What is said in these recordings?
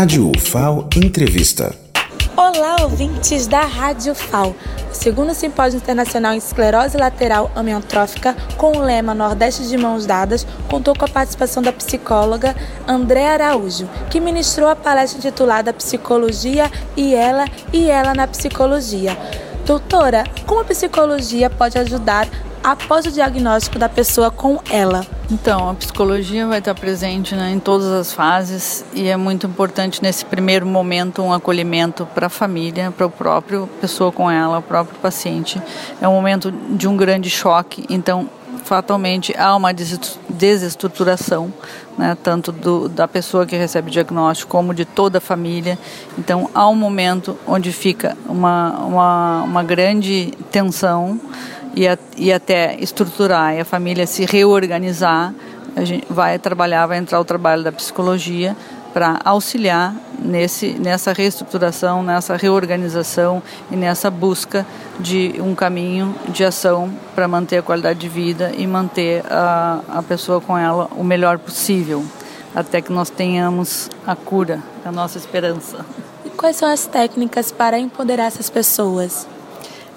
Rádio UFAO Entrevista. Olá, ouvintes da Rádio FAO. O segundo Simpósio Internacional em Esclerose Lateral Amiotrófica, com o lema Nordeste de Mãos Dadas, contou com a participação da psicóloga André Araújo, que ministrou a palestra intitulada Psicologia e Ela e Ela na Psicologia. Doutora, como a psicologia pode ajudar após o diagnóstico da pessoa com ela? Então, a psicologia vai estar presente né, em todas as fases e é muito importante nesse primeiro momento um acolhimento para a família, para o próprio pessoa com ela, o próprio paciente. É um momento de um grande choque, então fatalmente há uma desestruturação, né, tanto do, da pessoa que recebe o diagnóstico como de toda a família. Então há um momento onde fica uma, uma, uma grande tensão e, a, e até estruturar e a família se reorganizar, a gente vai trabalhar, vai entrar o trabalho da psicologia para auxiliar nesse, nessa reestruturação, nessa reorganização e nessa busca de um caminho de ação para manter a qualidade de vida e manter a, a pessoa com ela o melhor possível, até que nós tenhamos a cura, a nossa esperança. E quais são as técnicas para empoderar essas pessoas?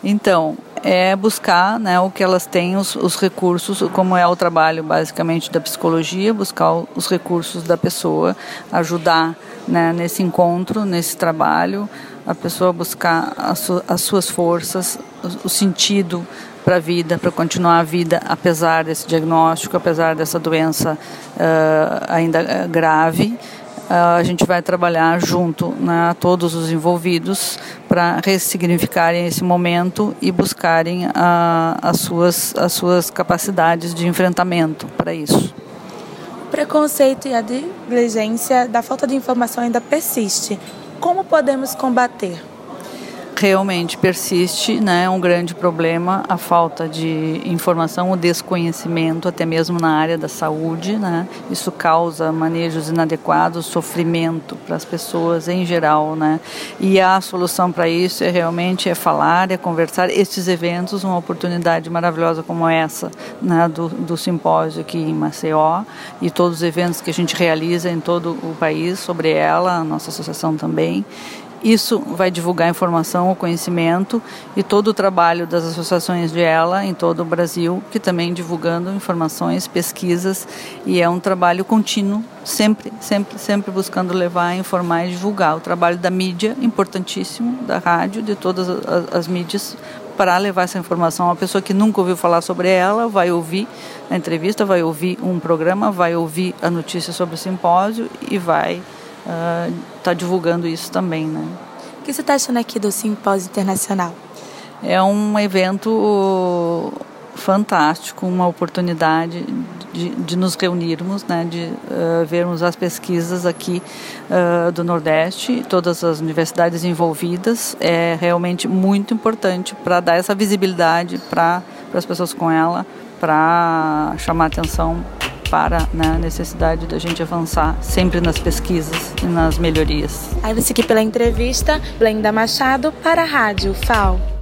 Então, é buscar né, o que elas têm, os, os, recursos, como é o trabalho basicamente da psicologia, buscar os recursos da pessoa, ajudar né, nesse encontro, nesse trabalho, a pessoa buscar as, su as suas forças, o, o sentido para a vida, para continuar a vida apesar desse diagnóstico, apesar dessa doença uh, ainda grave. Uh, a gente vai trabalhar junto né, todos os envolvidos para ressignificarem esse momento e buscarem uh, as, suas, as suas capacidades de enfrentamento para isso. O preconceito e a negligência da falta de informação ainda persiste. Como podemos combater? Realmente persiste, né, um grande problema a falta de informação, o desconhecimento, até mesmo na área da saúde, né, isso causa manejos inadequados, sofrimento para as pessoas em geral, né, e a solução para isso é realmente é falar, é conversar. Estes eventos, uma oportunidade maravilhosa como essa, né, do, do simpósio aqui em Maceió e todos os eventos que a gente realiza em todo o país sobre ela, a nossa associação também isso vai divulgar informação, o conhecimento e todo o trabalho das associações de ela em todo o Brasil, que também divulgando informações, pesquisas e é um trabalho contínuo, sempre, sempre, sempre buscando levar, informar e divulgar. O trabalho da mídia, importantíssimo, da rádio, de todas as, as mídias, para levar essa informação. Uma pessoa que nunca ouviu falar sobre ela vai ouvir a entrevista, vai ouvir um programa, vai ouvir a notícia sobre o simpósio e vai está uh, divulgando isso também, né? O que você está achando aqui do Simpósio Internacional? É um evento fantástico, uma oportunidade de, de nos reunirmos, né, de uh, vermos as pesquisas aqui uh, do Nordeste, todas as universidades envolvidas. É realmente muito importante para dar essa visibilidade para as pessoas com ela, para chamar atenção para né, a necessidade da gente avançar sempre nas pesquisas e nas melhorias. Agradeço aqui pela entrevista, Blenda Machado, para a Rádio FAO.